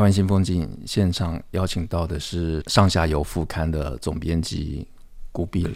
台湾新风景现场邀请到的是上下游副刊的总编辑古碧玲。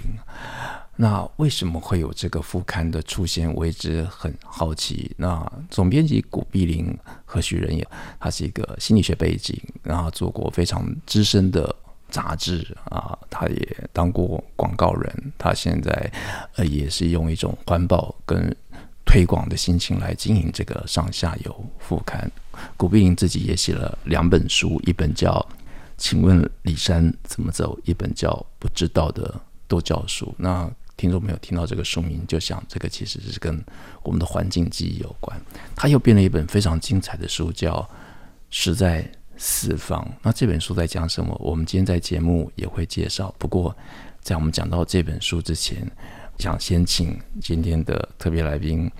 那为什么会有这个副刊的出现？我一直很好奇。那总编辑古碧玲何许人也？他是一个心理学背景，然后做过非常资深的杂志啊，他也当过广告人。他现在呃也是用一种环保跟推广的心情来经营这个上下游副刊。古碧莹自己也写了两本书，一本叫《请问李山怎么走》，一本叫《不知道的都教书》。那听众朋友听到这个书名，就想这个其实是跟我们的环境记忆有关。他又编了一本非常精彩的书，叫《实在四方》。那这本书在讲什么？我们今天在节目也会介绍。不过，在我们讲到这本书之前，想先请今天的特别来宾，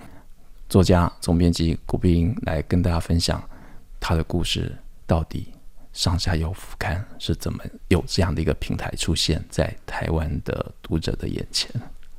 作家、总编辑古碧林来跟大家分享他的故事。到底上下游副刊是怎么有这样的一个平台出现在台湾的读者的眼前？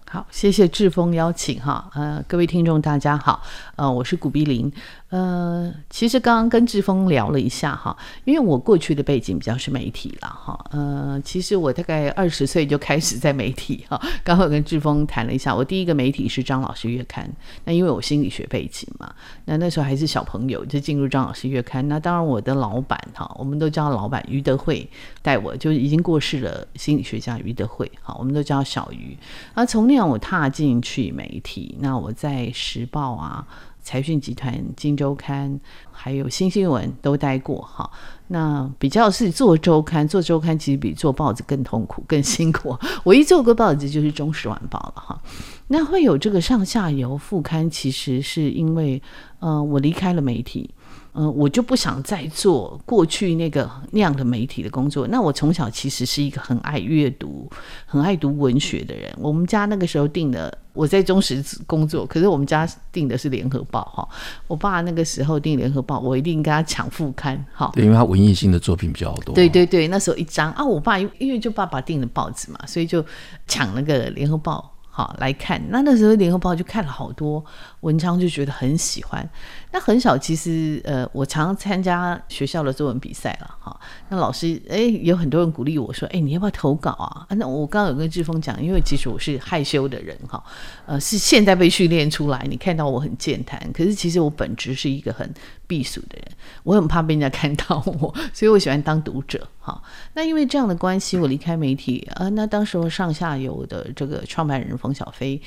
好，谢谢志峰邀请哈，呃，各位听众大家好，呃，我是古碧林。呃，其实刚刚跟志峰聊了一下哈，因为我过去的背景比较是媒体了哈。呃，其实我大概二十岁就开始在媒体哈。刚好跟志峰谈了一下，我第一个媒体是张老师月刊。那因为我心理学背景嘛，那那时候还是小朋友就进入张老师月刊。那当然我的老板哈，我们都叫老板余德慧带我，就已经过世了心理学家余德慧哈，我们都叫小余。那从那样我踏进去媒体，那我在时报啊。财讯集团、金周刊，还有新新闻都待过哈。那比较是做周刊，做周刊其实比做报纸更痛苦、更辛苦。我一做过报纸就是《中时晚报》了哈。那会有这个上下游副刊，其实是因为，呃，我离开了媒体。嗯、呃，我就不想再做过去那个那样的媒体的工作。那我从小其实是一个很爱阅读、很爱读文学的人。我们家那个时候订的，我在中时工作，可是我们家订的是联合报哈。我爸那个时候订联合报，我一定跟他抢副刊哈。对，因为他文艺性的作品比较多。对对对，那时候一张啊，我爸因为就爸爸订的报纸嘛，所以就抢那个联合报好来看。那那时候联合报就看了好多文章，就觉得很喜欢。那很小，其实呃，我常常参加学校的作文比赛了哈。那老师哎，有很多人鼓励我说，哎，你要不要投稿啊？啊那我刚刚有跟志峰讲，因为其实我是害羞的人哈，呃，是现在被训练出来。你看到我很健谈，可是其实我本质是一个很避暑的人，我很怕被人家看到我，所以我喜欢当读者哈。那因为这样的关系，我离开媒体啊。那当时候上下游的这个创办人冯小飞，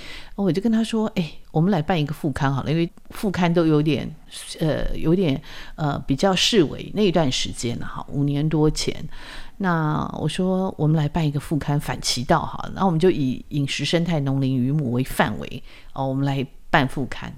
我就跟他说，哎。我们来办一个副刊好了，因为副刊都有点，呃，有点呃比较式微那一段时间了哈，五年多前。那我说我们来办一个副刊反其道哈，那我们就以饮食生态农林渔牧为范围哦，我们来办副刊。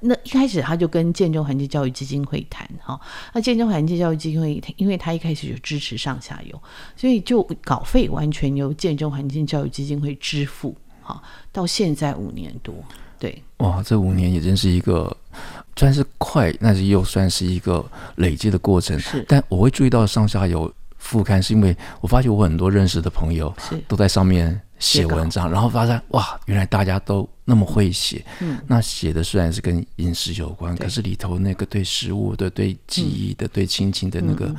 那一开始他就跟建中环境教育基金会谈哈，那建中环境教育基金会，因为他一开始就支持上下游，所以就稿费完全由建中环境教育基金会支付哈，到现在五年多。对，哇，这五年也真是一个，算是快，但是又算是一个累积的过程。是，但我会注意到上下有副刊，是因为我发现我很多认识的朋友都在上面写文章，然后发现哇，原来大家都那么会写。嗯，那写的虽然是跟饮食有关，可是里头那个对食物的、对记忆的、对亲情的那个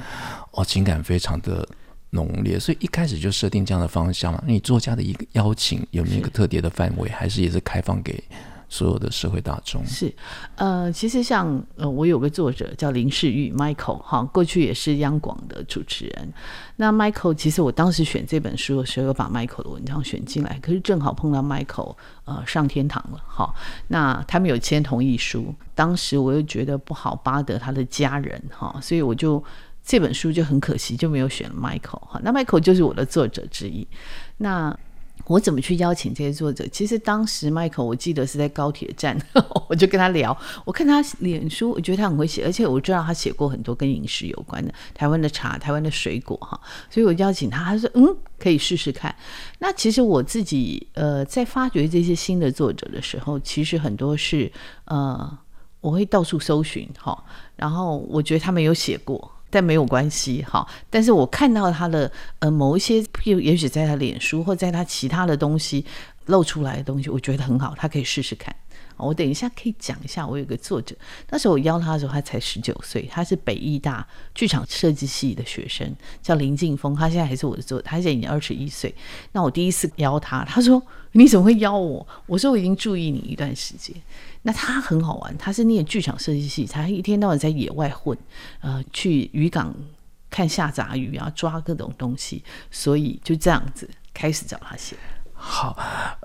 哦情感非常的浓烈，所以一开始就设定这样的方向嘛。你作家的一个邀请有没有一个特别的范围，还是也是开放给？所有的社会大众是，呃，其实像呃，我有个作者叫林世玉 Michael 哈，过去也是央广的主持人。那 Michael 其实我当时选这本书的时候，有把 Michael 的文章选进来，可是正好碰到 Michael 呃上天堂了哈。那他们有签同意书，当时我又觉得不好巴得他的家人哈，所以我就这本书就很可惜就没有选 Michael 哈。那 Michael 就是我的作者之一。那我怎么去邀请这些作者？其实当时 Michael 我记得是在高铁站，我就跟他聊。我看他脸书，我觉得他很会写，而且我知道他写过很多跟饮食有关的，台湾的茶、台湾的水果哈。所以我邀请他，他说嗯，可以试试看。那其实我自己呃在发掘这些新的作者的时候，其实很多是呃我会到处搜寻哈，然后我觉得他没有写过。但没有关系，哈。但是我看到他的呃某一些，譬如也许在他脸书或在他其他的东西露出来的东西，我觉得很好，他可以试试看。我等一下可以讲一下，我有个作者，那时候我邀他的时候，他才十九岁，他是北艺大剧场设计系的学生，叫林劲峰，他现在还是我的作者，他现在已经二十一岁。那我第一次邀他，他说：“你怎么会邀我？”我说：“我已经注意你一段时间。”那他很好玩，他是念剧场设计系，他一天到晚在野外混，呃，去渔港看下杂鱼啊，抓各种东西，所以就这样子开始找他写。好，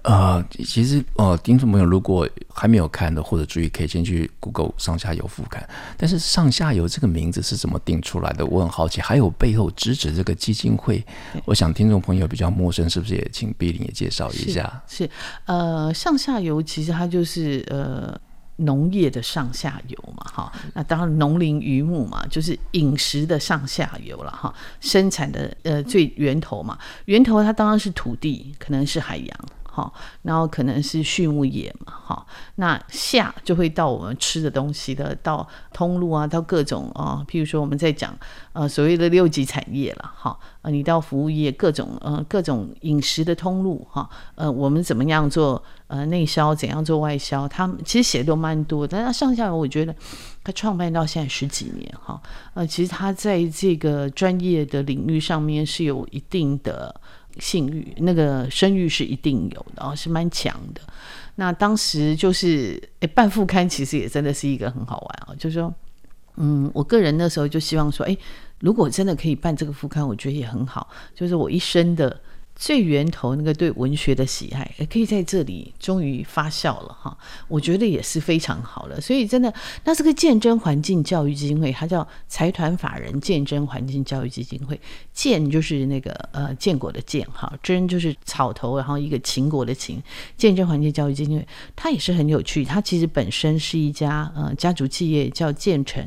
呃，其实呃，听众朋友如果还没有看的或者注意，可以先去 Google 上下游复看。但是上下游这个名字是怎么定出来的？我很好奇。还有背后支持这个基金会，我想听众朋友比较陌生，是不是也请碧玲也介绍一下？是，是，呃，上下游其实它就是呃。农业的上下游嘛，哈，那当然农林渔牧嘛，就是饮食的上下游了，哈，生产的呃最源头嘛，源头它当然是土地，可能是海洋。好，然后可能是畜牧业嘛，好，那下就会到我们吃的东西的，到通路啊，到各种啊，譬如说我们在讲呃所谓的六级产业了，哈，呃你到服务业各种呃各种饮食的通路哈，呃我们怎么样做呃内销，怎样做外销，他们其实写的都蛮多，但他上下我觉得他创办到现在十几年哈，呃其实他在这个专业的领域上面是有一定的。性欲那个生育是一定有的，哦，是蛮强的。那当时就是，诶，办副刊其实也真的是一个很好玩啊，就是说，嗯，我个人那时候就希望说，诶，如果真的可以办这个副刊，我觉得也很好，就是我一生的。最源头那个对文学的喜爱，也可以在这里终于发酵了哈，我觉得也是非常好了。所以真的，那这个鉴真环境教育基金会，它叫财团法人鉴真环境教育基金会。鉴就是那个呃建国的建哈，真就是草头，然后一个秦国的秦。鉴真环境教育基金会，它也是很有趣。它其实本身是一家呃家族企业，叫建成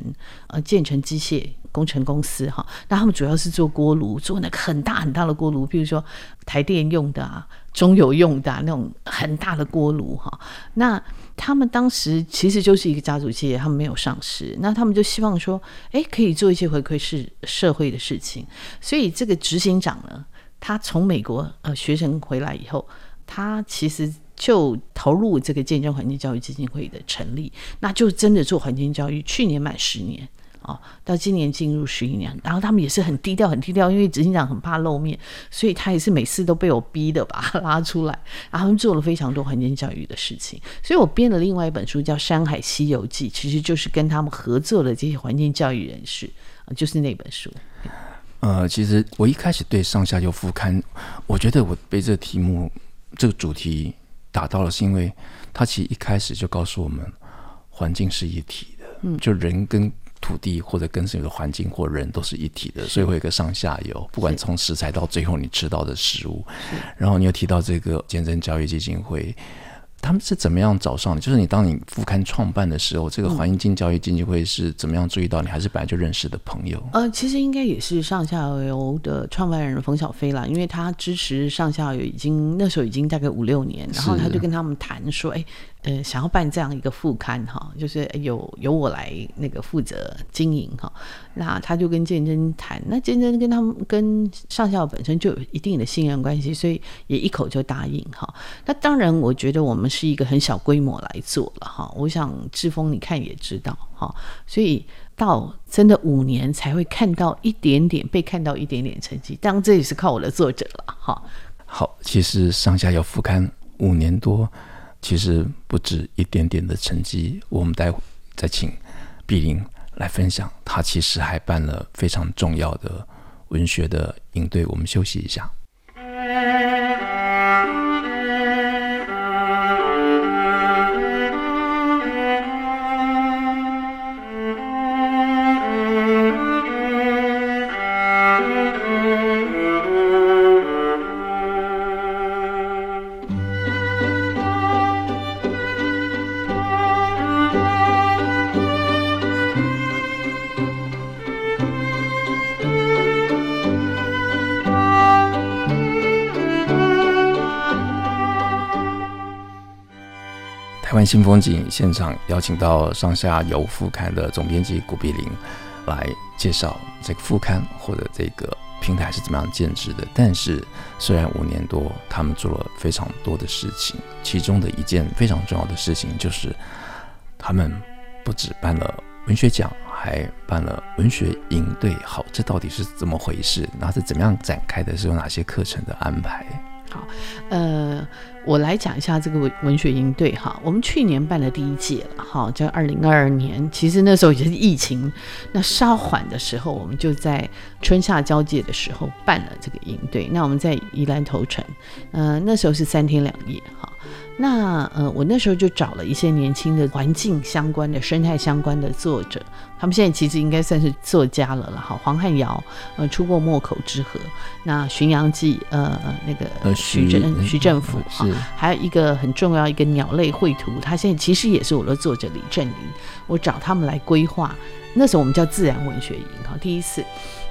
呃建成机械。工程公司哈，那他们主要是做锅炉，做那个很大很大的锅炉，比如说台电用的啊、中油用的啊那种很大的锅炉哈。那他们当时其实就是一个家族企业，他们没有上市，那他们就希望说，哎，可以做一些回馈是社会的事情。所以这个执行长呢，他从美国呃学成回来以后，他其实就投入这个见真环境教育基金会的成立，那就真的做环境教育，去年满十年。哦，到今年进入十一年，然后他们也是很低调，很低调，因为执行长很怕露面，所以他也是每次都被我逼的把他拉出来。然后他们做了非常多环境教育的事情，所以我编了另外一本书叫《山海西游记》，其实就是跟他们合作的这些环境教育人士，就是那本书。呃，其实我一开始对上下游副刊，我觉得我被这个题目、这个主题打到了，是因为他其实一开始就告诉我们，环境是一体的，嗯，就人跟。土地或者跟随的环境或人都是一体的，所以会有一个上下游，不管从食材到最后你吃到的食物。然后你又提到这个健身教育基金会。他们是怎么样找上的？就是你当你副刊创办的时候，这个环境教育基金会是怎么样注意到你？还是本来就认识的朋友？呃，其实应该也是上下游的创办人冯小飞啦，因为他支持上下游已经那时候已经大概五六年，然后他就跟他们谈说，哎，呃，想要办这样一个副刊哈，就是由由我来那个负责经营哈。那他就跟建真谈，那建真跟他们跟上下游本身就有一定的信任关系，所以也一口就答应哈。那当然，我觉得我们。是一个很小规模来做了哈，我想志峰你看也知道哈，所以到真的五年才会看到一点点被看到一点点成绩，当然这也是靠我的作者了哈。好，其实上下游副刊五年多，其实不止一点点的成绩，我们待会再请碧玲来分享，他其实还办了非常重要的文学的应对，我们休息一下。新风景现场邀请到上下游副刊的总编辑古碧玲来介绍这个副刊或者这个平台是怎么样建制的。但是虽然五年多，他们做了非常多的事情，其中的一件非常重要的事情就是他们不只办了文学奖，还办了文学营队。好，这到底是怎么回事？然后是怎么样展开的？是有哪些课程的安排？好，呃，我来讲一下这个文文学营队哈。我们去年办了第一届了，哈，叫二零二二年。其实那时候也是疫情，那稍缓的时候，我们就在春夏交界的时候办了这个营队。那我们在宜兰头城，呃，那时候是三天两夜，哈。那呃，我那时候就找了一些年轻的环境相关的、生态相关的作者，他们现在其实应该算是作家了了哈。黄汉尧呃出过《莫口之河》，那《巡洋记》呃那个徐正徐政甫哈，还有一个很重要一个鸟类绘图，他现在其实也是我的作者李振林，我找他们来规划。那时候我们叫自然文学营哈，第一次。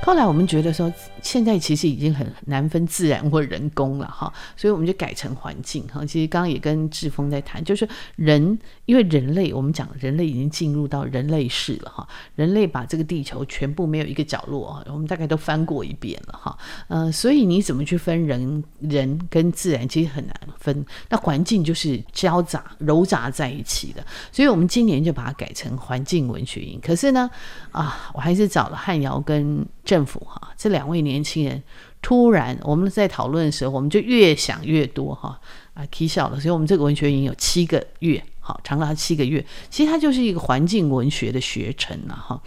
后来我们觉得说，现在其实已经很难分自然或人工了哈，所以我们就改成环境哈。其实刚刚也跟志峰在谈，就是人，因为人类，我们讲人类已经进入到人类世了哈。人类把这个地球全部没有一个角落啊，我们大概都翻过一遍了哈。呃，所以你怎么去分人人跟自然，其实很难分。那环境就是交杂揉杂在一起的，所以我们今年就把它改成环境文学营。可是呢，啊，我还是找了汉尧跟。政府哈，这两位年轻人突然，我们在讨论的时候，我们就越想越多哈啊，提笑了。所以，我们这个文学营有七个月，好长达七个月。其实它就是一个环境文学的学程了哈。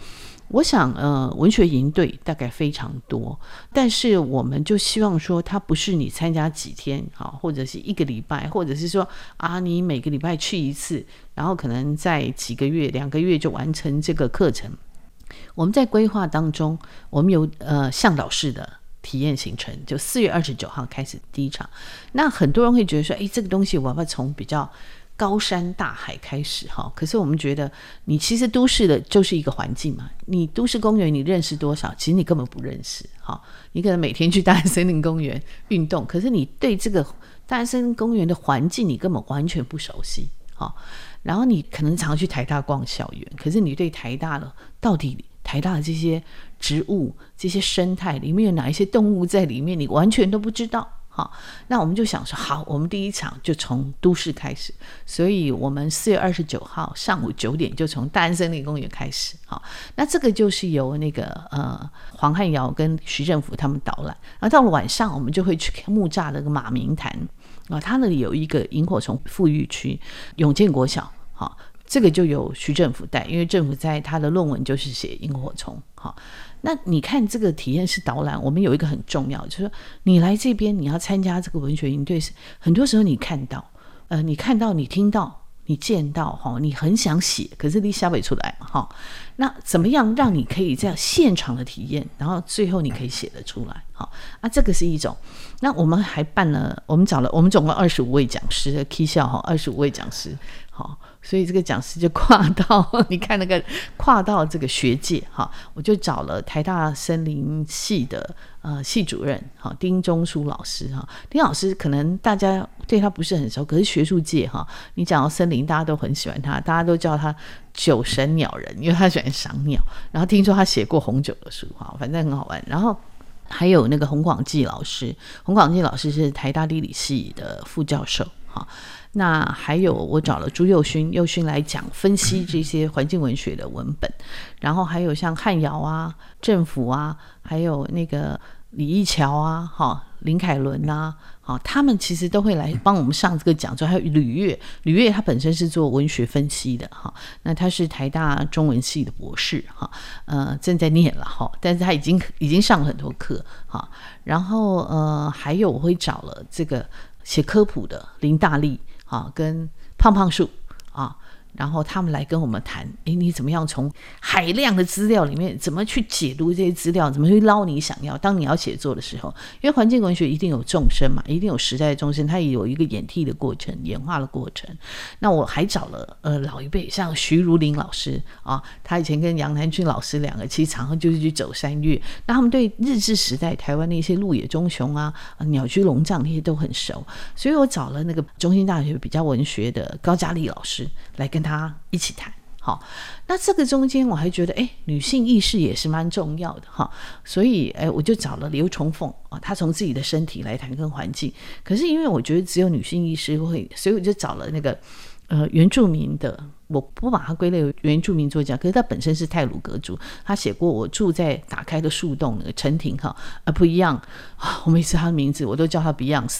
我想，呃，文学营队大概非常多，但是我们就希望说，它不是你参加几天好，或者是一个礼拜，或者是说啊，你每个礼拜去一次，然后可能在几个月、两个月就完成这个课程。我们在规划当中，我们有呃向导式的体验行程，就四月二十九号开始第一场。那很多人会觉得说，哎，这个东西我要不要从比较高山大海开始哈？可是我们觉得，你其实都市的就是一个环境嘛。你都市公园你认识多少？其实你根本不认识哈。你可能每天去大安森林公园运动，可是你对这个大安森林公园的环境你根本完全不熟悉哈。然后你可能常去台大逛校园，可是你对台大的到底台大的这些植物、这些生态里面有哪一些动物在里面，你完全都不知道。好，那我们就想说，好，我们第一场就从都市开始，所以我们四月二十九号上午九点就从大安森林公园开始。好，那这个就是由那个呃黄汉尧跟徐政甫他们导览，然后到了晚上我们就会去木栅那个马鸣潭。啊，他那里有一个萤火虫富裕区，永建国小，好，这个就由徐政府带，因为政府在他的论文就是写萤火虫，好，那你看这个体验式导览，我们有一个很重要，就是说你来这边你要参加这个文学营队，很多时候你看到，呃，你看到你听到。你见到哈，你很想写，可是你写不出来嘛哈。那怎么样让你可以这样现场的体验，然后最后你可以写得出来？好，啊，这个是一种。那我们还办了，我们找了，我们总共二十五位讲师，K 校哈，二十五位讲师，所以这个讲师就跨到，你看那个跨到这个学界哈，我就找了台大森林系的呃系主任哈丁中书老师哈，丁老师可能大家对他不是很熟，可是学术界哈，你讲到森林，大家都很喜欢他，大家都叫他酒神鸟人，因为他喜欢赏鸟。然后听说他写过红酒的书哈，反正很好玩。然后还有那个洪广记老师，洪广记老师是台大地理系的副教授哈。那还有我找了朱佑勋，宥勋来讲分析这些环境文学的文本，然后还有像汉尧啊、政府啊，还有那个李义桥啊、哈林凯伦啊，好，他们其实都会来帮我们上这个讲座。还有吕乐，吕乐他本身是做文学分析的哈，那他是台大中文系的博士哈，呃正在念了哈，但是他已经已经上了很多课哈，然后呃还有我会找了这个写科普的林大力。啊，跟胖胖树，然后他们来跟我们谈，哎，你怎么样从海量的资料里面怎么去解读这些资料，怎么去捞你想要？当你要写作的时候，因为环境文学一定有众生嘛，一定有时代的众生，它也有一个演替的过程、演化的过程。那我还找了呃老一辈，像徐如林老师啊，他以前跟杨南俊老师两个其实常常就是去走山岳，那他们对日治时代台湾的一些鹿野中雄啊、鸟居龙藏那些都很熟，所以我找了那个中兴大学比较文学的高嘉丽老师来跟他一起谈，好，那这个中间我还觉得，哎，女性意识也是蛮重要的哈，所以，哎，我就找了刘崇凤啊，她从自己的身体来谈跟环境，可是因为我觉得只有女性意识会，所以我就找了那个呃原住民的，我不把它归类为原住民作家，可是他本身是泰鲁阁族，他写过我住在打开的树洞那个陈婷哈，啊不一样啊，我每次他的名字我都叫他 Beyonce，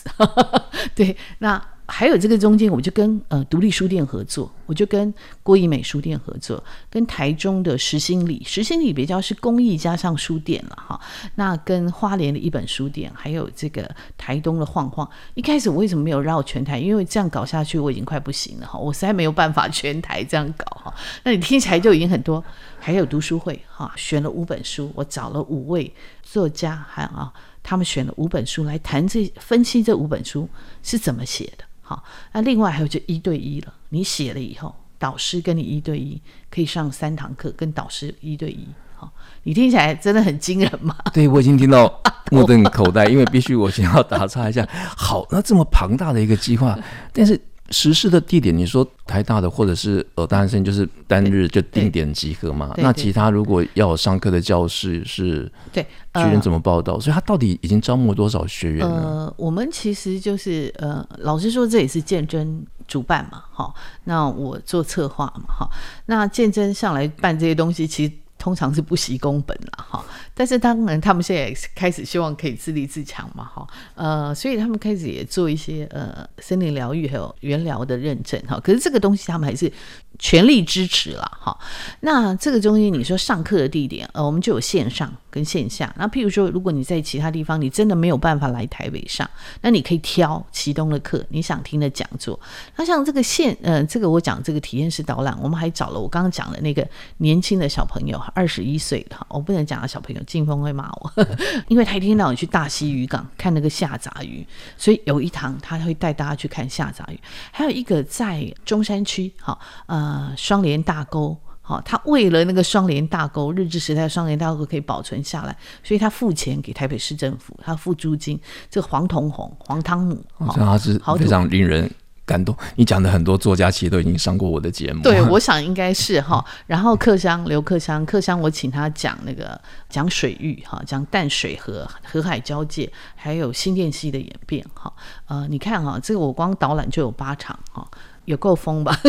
对，那。还有这个中间，我就跟呃独立书店合作，我就跟郭怡美书店合作，跟台中的实心里，实心里比较是公益加上书店了哈。那跟花莲的一本书店，还有这个台东的晃晃。一开始我为什么没有绕全台？因为这样搞下去我已经快不行了哈，我实在没有办法全台这样搞哈。那你听起来就已经很多，还有读书会哈，选了五本书，我找了五位作家，还有啊，他们选了五本书来谈这分析这五本书是怎么写的。好，那另外还有就一对一了。你写了以后，导师跟你一对一，可以上三堂课，跟导师一对一。好，你听起来真的很惊人吗？对，我已经听到目瞪口呆，因为必须我先要打岔一下。好，那这么庞大的一个计划，但是。实施的地点，你说台大的或者是呃，大学生就是单日就定点集合嘛？那其他如果要有上课的教室是，对学员怎么报到？所以他到底已经招募多少学员呢？呃，我们其实就是呃，老实说，这也是建真主办嘛，哈。那我做策划嘛，哈。那建真上来办这些东西，其实。通常是不惜工本了哈，但是当然他们现在开始希望可以自立自强嘛哈，呃，所以他们开始也做一些呃森林疗愈还有原疗的认证哈，可是这个东西他们还是。全力支持了哈，那这个中间你说上课的地点，呃，我们就有线上跟线下。那譬如说，如果你在其他地方，你真的没有办法来台北上，那你可以挑其中的课，你想听的讲座。那像这个线，呃，这个我讲这个体验式导览，我们还找了我刚刚讲的那个年轻的小朋友，二十一岁的，我不能讲的小朋友，静峰会骂我，因为他一天到晚去大溪渔港看那个下杂鱼，所以有一堂他会带大家去看下杂鱼，还有一个在中山区，哈，呃。呃，双联大沟，好，他为了那个双联大沟，日治时代双联大沟可以保存下来，所以他付钱给台北市政府，他付租金。这个黄铜红、黄汤姆，好像他是非常令人感动。你讲的很多作家其实都已经上过我的节目，对，我想应该是哈。然后克襄刘克襄，克襄我请他讲那个讲水域哈，讲淡水河河海交界，还有新店溪的演变哈。呃，你看哈，这个我光导览就有八场哈。有够疯吧？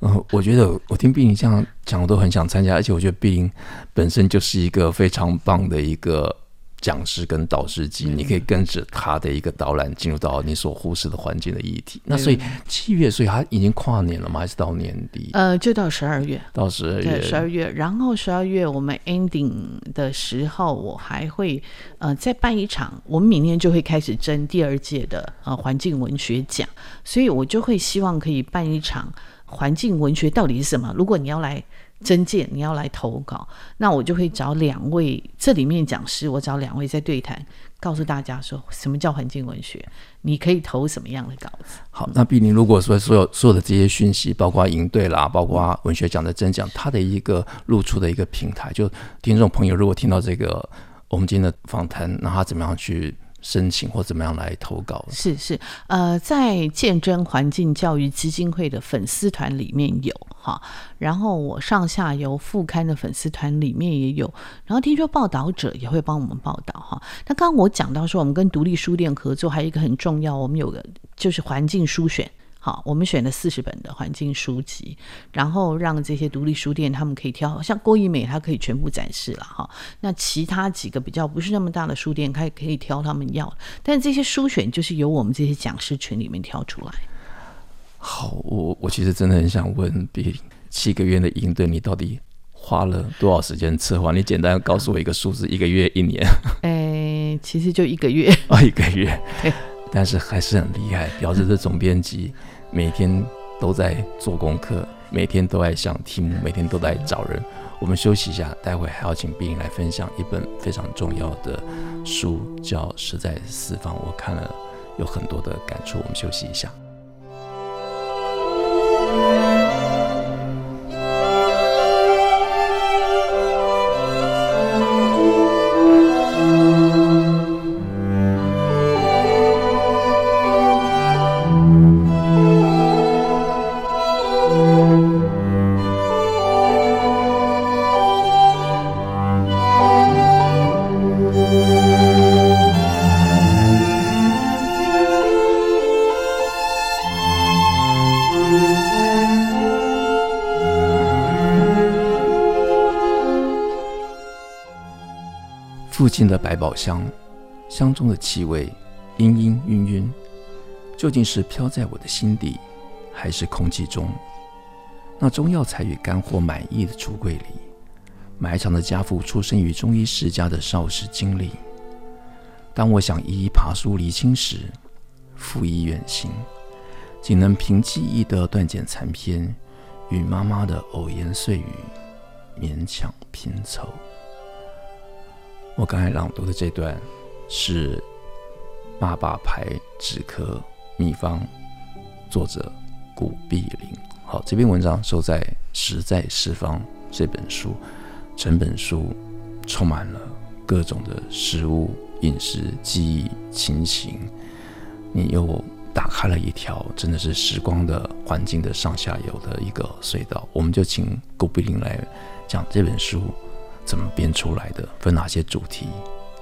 嗯，我觉得我听碧莹这样讲，我都很想参加，而且我觉得碧莹本身就是一个非常棒的一个。讲师跟导师级，你可以跟着他的一个导览进入到你所忽视的环境的议题。那所以七月，所以他已经跨年了吗？还是到年底？呃，就到十二月，到十二月，十二月。然后十二月我们 ending 的时候，我还会呃再办一场。我们明年就会开始争第二届的呃环境文学奖，所以我就会希望可以办一场环境文学到底是什么？如果你要来。征件你要来投稿，那我就会找两位这里面讲师，我找两位在对谈，告诉大家说什么叫环境文学，你可以投什么样的稿子。好，那毕竟如果说所有所有的这些讯息，包括营队啦，包括文学奖的征奖，它的一个露出的一个平台，就听众朋友如果听到这个我们今天的访谈，那他怎么样去？申请或怎么样来投稿？是是，呃，在建真环境教育基金会的粉丝团里面有哈，然后我上下游副刊的粉丝团里面也有，然后听说报道者也会帮我们报道哈。那刚刚我讲到说，我们跟独立书店合作，还有一个很重要，我们有个就是环境书选。好，我们选了四十本的环境书籍，然后让这些独立书店他们可以挑，像郭怡美，他可以全部展示了哈。那其他几个比较不是那么大的书店，他也可以挑他们要，但这些书选就是由我们这些讲师群里面挑出来。好，我我其实真的很想问，比七个月的营队，你到底花了多少时间策划？你简单告诉我一个数字，一个月、一年？哎，其实就一个月啊，一个月。但是还是很厉害，表示这总编辑每天都在做功课，每天都在想题目，每天都在找人。我们休息一下，待会还要请碧玲来分享一本非常重要的书，叫《实在四方》，我看了有很多的感触。我们休息一下。父亲的百宝箱，箱中的气味氤氲氤氲，究竟是飘在我的心底，还是空气中？那中药材与干货满溢的橱柜里，埋藏着家父出生于中医世家的少时经历。当我想一一爬梳厘清时，父已远行，仅能凭记忆的断简残篇与妈妈的偶言碎语勉强拼凑。我刚才朗读的这段是《爸爸牌止咳秘方》，作者古碧玲。好，这篇文章收在《实在四方》这本书，整本书充满了各种的食物、饮食、记忆、亲情。你又打开了一条真的是时光的环境的上下游的一个隧道。我们就请古碧玲来讲这本书。怎么编出来的？分哪些主题？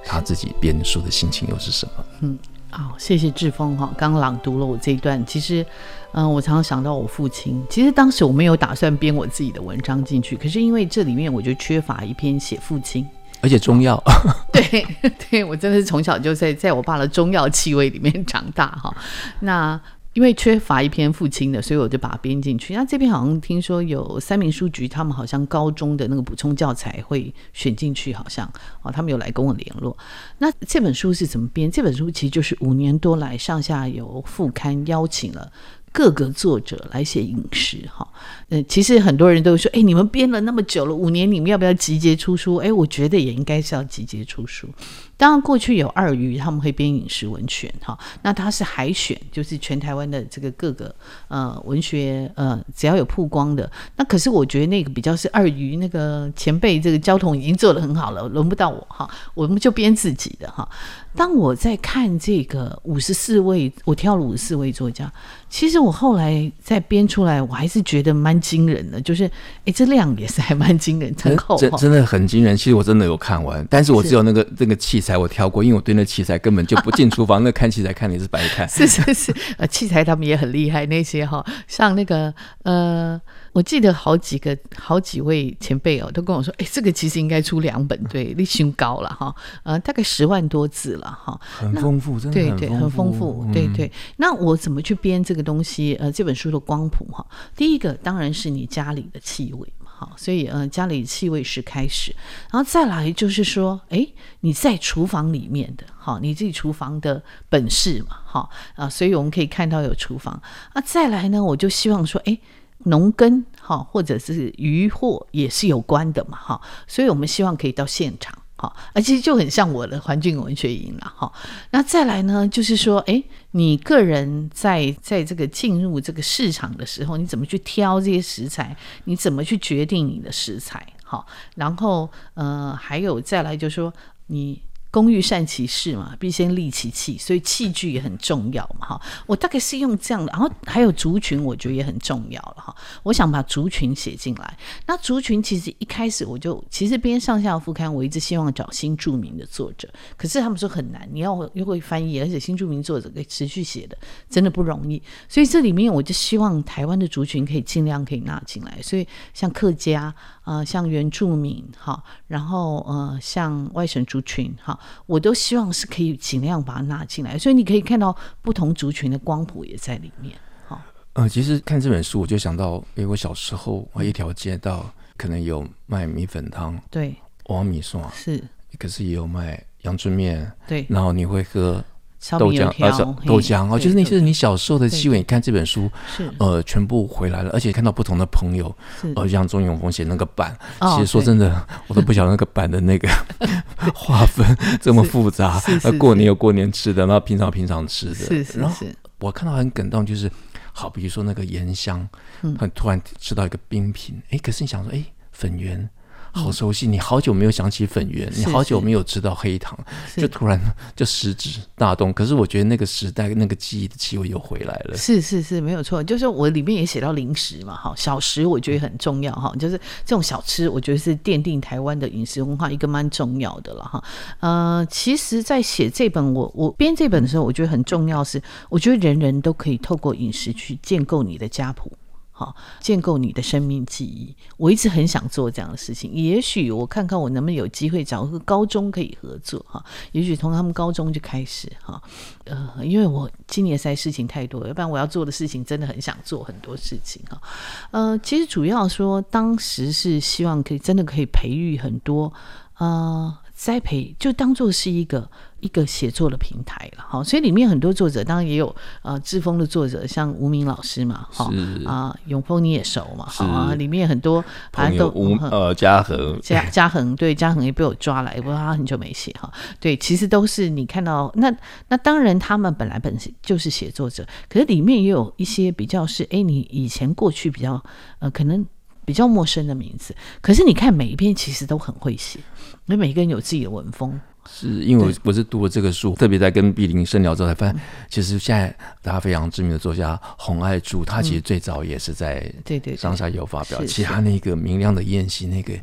他自己编书的心情又是什么？嗯，好，谢谢志峰哈，刚朗读了我这一段。其实，嗯、呃，我常常想到我父亲。其实当时我没有打算编我自己的文章进去，可是因为这里面我就缺乏一篇写父亲，而且中药。对对，我真的是从小就在在我爸的中药气味里面长大哈。那。因为缺乏一篇父亲的，所以我就把它编进去。那这边好像听说有三民书局，他们好像高中的那个补充教材会选进去，好像哦，他们有来跟我联络。那这本书是怎么编？这本书其实就是五年多来上下游副刊邀请了各个作者来写饮食，哈。嗯，其实很多人都说，哎，你们编了那么久了，五年你们要不要集结出书？哎，我觉得也应该是要集结出书。当然，过去有二鱼，他们会编饮食文选，哈，那他是海选，就是全台湾的这个各个呃文学呃，只要有曝光的，那可是我觉得那个比较是二鱼，那个前辈这个焦桐已经做得很好了，轮不到我哈，我们就编自己的哈。当我在看这个五十四位，我挑了五十四位作家，其实我后来再编出来，我还是觉得蛮惊人的，就是哎，这量也是还蛮惊人，很厚，真真的很惊人。其实我真的有看完，但是我只有那个那个器材我挑过，因为我对那器材根本就不进厨房，那 看器材看的也是白看。是 是是，呃，器材他们也很厉害，那些哈，像那个呃。我记得好几个、好几位前辈哦，都跟我说：“哎，这个其实应该出两本，对，你胸高了哈，呃，大概十万多字了哈，很丰富，真的对对，很丰富，对对。那我怎么去编这个东西？呃，这本书的光谱哈，第一个当然是你家里的气味好，所以嗯，家里气味是开始，然后再来就是说，哎，你在厨房里面的，好，你自己厨房的本事嘛，好啊，所以我们可以看到有厨房啊，再来呢，我就希望说，哎。农耕哈，或者是渔获也是有关的嘛哈，所以我们希望可以到现场好，而且就很像我的环境文学营了哈。那再来呢，就是说，哎，你个人在在这个进入这个市场的时候，你怎么去挑这些食材？你怎么去决定你的食材？好，然后呃，还有再来就是说你。工欲善其事嘛，必先利其器，所以器具也很重要嘛，哈。我大概是用这样的，然后还有族群，我觉得也很重要了，哈。我想把族群写进来。那族群其实一开始我就，其实编上下副刊，我一直希望找新著名的作者，可是他们说很难，你要又会翻译，而且新著名作者可以持续写的，真的不容易。所以这里面我就希望台湾的族群可以尽量可以纳进来，所以像客家。呃，像原住民哈，然后呃，像外省族群哈，我都希望是可以尽量把它纳进来，所以你可以看到不同族群的光谱也在里面哈。呃，其实看这本书，我就想到，哎，我小时候我一条街道可能有卖米粉汤，对，王米蒜是，可是也有卖阳春面，对，然后你会喝豆浆啊，豆浆哦，就是那些你小时候的气味。你看这本书，是呃，全部回来了，而且看到不同的朋友，呃，像钟永丰写那个版，其实说真的，我都不晓得那个版的那个 划分这么复杂。那过年有过年吃的，那平常平常吃的。是是是。我看到很感动，就是好，比如说那个盐香，很突然吃到一个冰品，哎，可是你想说，哎，粉圆。好熟悉，你好久没有想起粉圆，你好久没有吃到黑糖，就突然就食指大动。可是我觉得那个时代那个记忆的气味又回来了。是是是，没有错。就是我里面也写到零食嘛，哈，小食我觉得很重要哈，就是这种小吃，我觉得是奠定台湾的饮食文化一个蛮重要的了哈。呃，其实，在写这本我我编这本的时候，我觉得很重要是，我觉得人人都可以透过饮食去建构你的家谱。好，建构你的生命记忆。我一直很想做这样的事情。也许我看看我能不能有机会找个高中可以合作哈。也许从他们高中就开始哈。呃，因为我今年在事情太多，要不然我要做的事情真的很想做很多事情哈。呃，其实主要说当时是希望可以真的可以培育很多呃。栽培就当做是一个一个写作的平台了，好，所以里面很多作者当然也有呃志峰的作者，像吴明老师嘛，哈。啊，永峰你也熟嘛，好啊，里面很多像都吴呃嘉恒。嘉嘉恒对嘉恒也被我抓来，不过他很久没写哈，对，其实都是你看到那那当然他们本来本身就是写作者，可是里面也有一些比较是哎你以前过去比较呃可能。比较陌生的名字，可是你看每一篇其实都很会写，因为每一个人有自己的文风。是因为我我是读了这个书，特别在跟碧玲深聊之后才发现，其实现在大家非常知名的作家洪爱柱，他其实最早也是在对对上下游发表。其他那个明亮的宴席，那个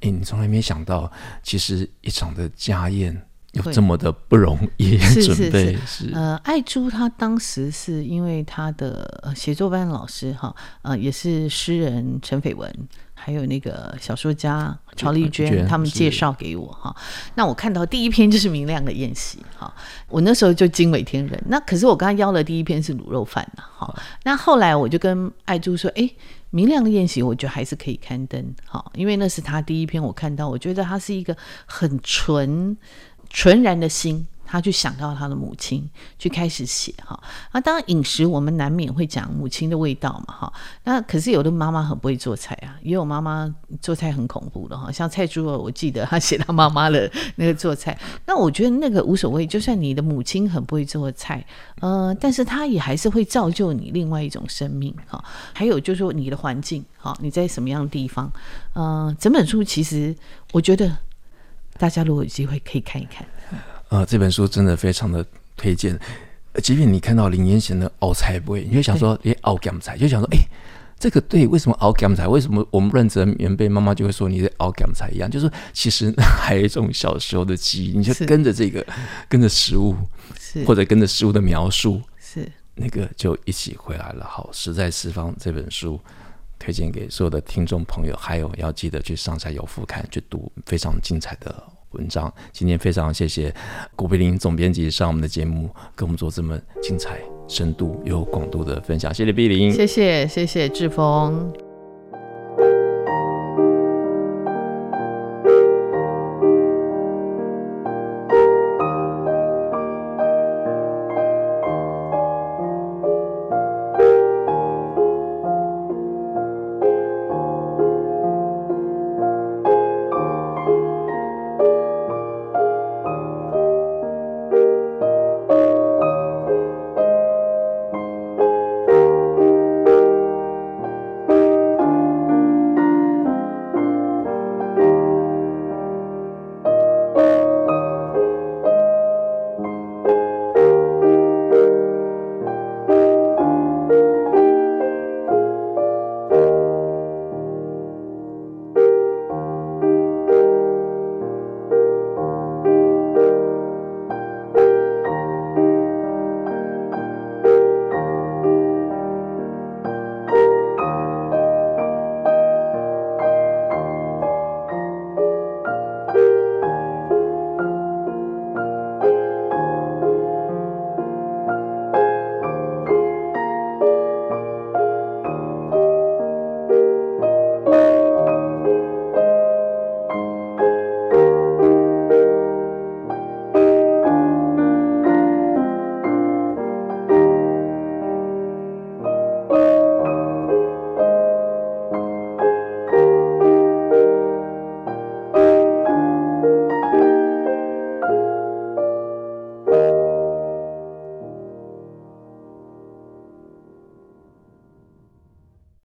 哎，你从来没想到，其实一场的家宴。有这么的不容易准备是呃，爱珠他当时是因为他的写作班老师哈，呃，也是诗人陈斐文，还有那个小说家曹丽娟，他们介绍给我哈。那我看到第一篇就是明亮的宴席哈，我那时候就惊为天人。那可是我刚刚邀了第一篇是卤肉饭呐哈。那后来我就跟爱珠说，哎，明亮的宴席，我觉得还是可以刊登哈，因为那是他第一篇，我看到，我觉得他是一个很纯。纯然的心，他去想到他的母亲，去开始写哈。那当然饮食，我们难免会讲母亲的味道嘛哈。那可是有的妈妈很不会做菜啊，也有妈妈做菜很恐怖的哈。像蔡珠儿，我记得她写她妈妈的那个做菜，那我觉得那个无所谓。就算你的母亲很不会做菜，呃，但是她也还是会造就你另外一种生命哈。还有就是说你的环境哈，你在什么样的地方？呃，整本书其实我觉得。大家如果有机会可以看一看，呃，这本书真的非常的推荐。即便你看到林妍贤的熬菜不会，你就想说，哎，熬干菜，就想说，哎，这个对，为什么熬咸菜？为什么我们润泽棉被妈妈就会说你在熬咸菜一样？就是其实还有一种小时候的记忆，你就跟着这个，跟着食物，是或者跟着食物的描述，是那个就一起回来了。好，实在四方这本书。推荐给所有的听众朋友，还有要记得去上下有副刊去读非常精彩的文章。今天非常谢谢郭碧林总编辑上我们的节目，跟我们做这么精彩、深度又广度的分享。谢谢碧林，谢谢谢谢志峰。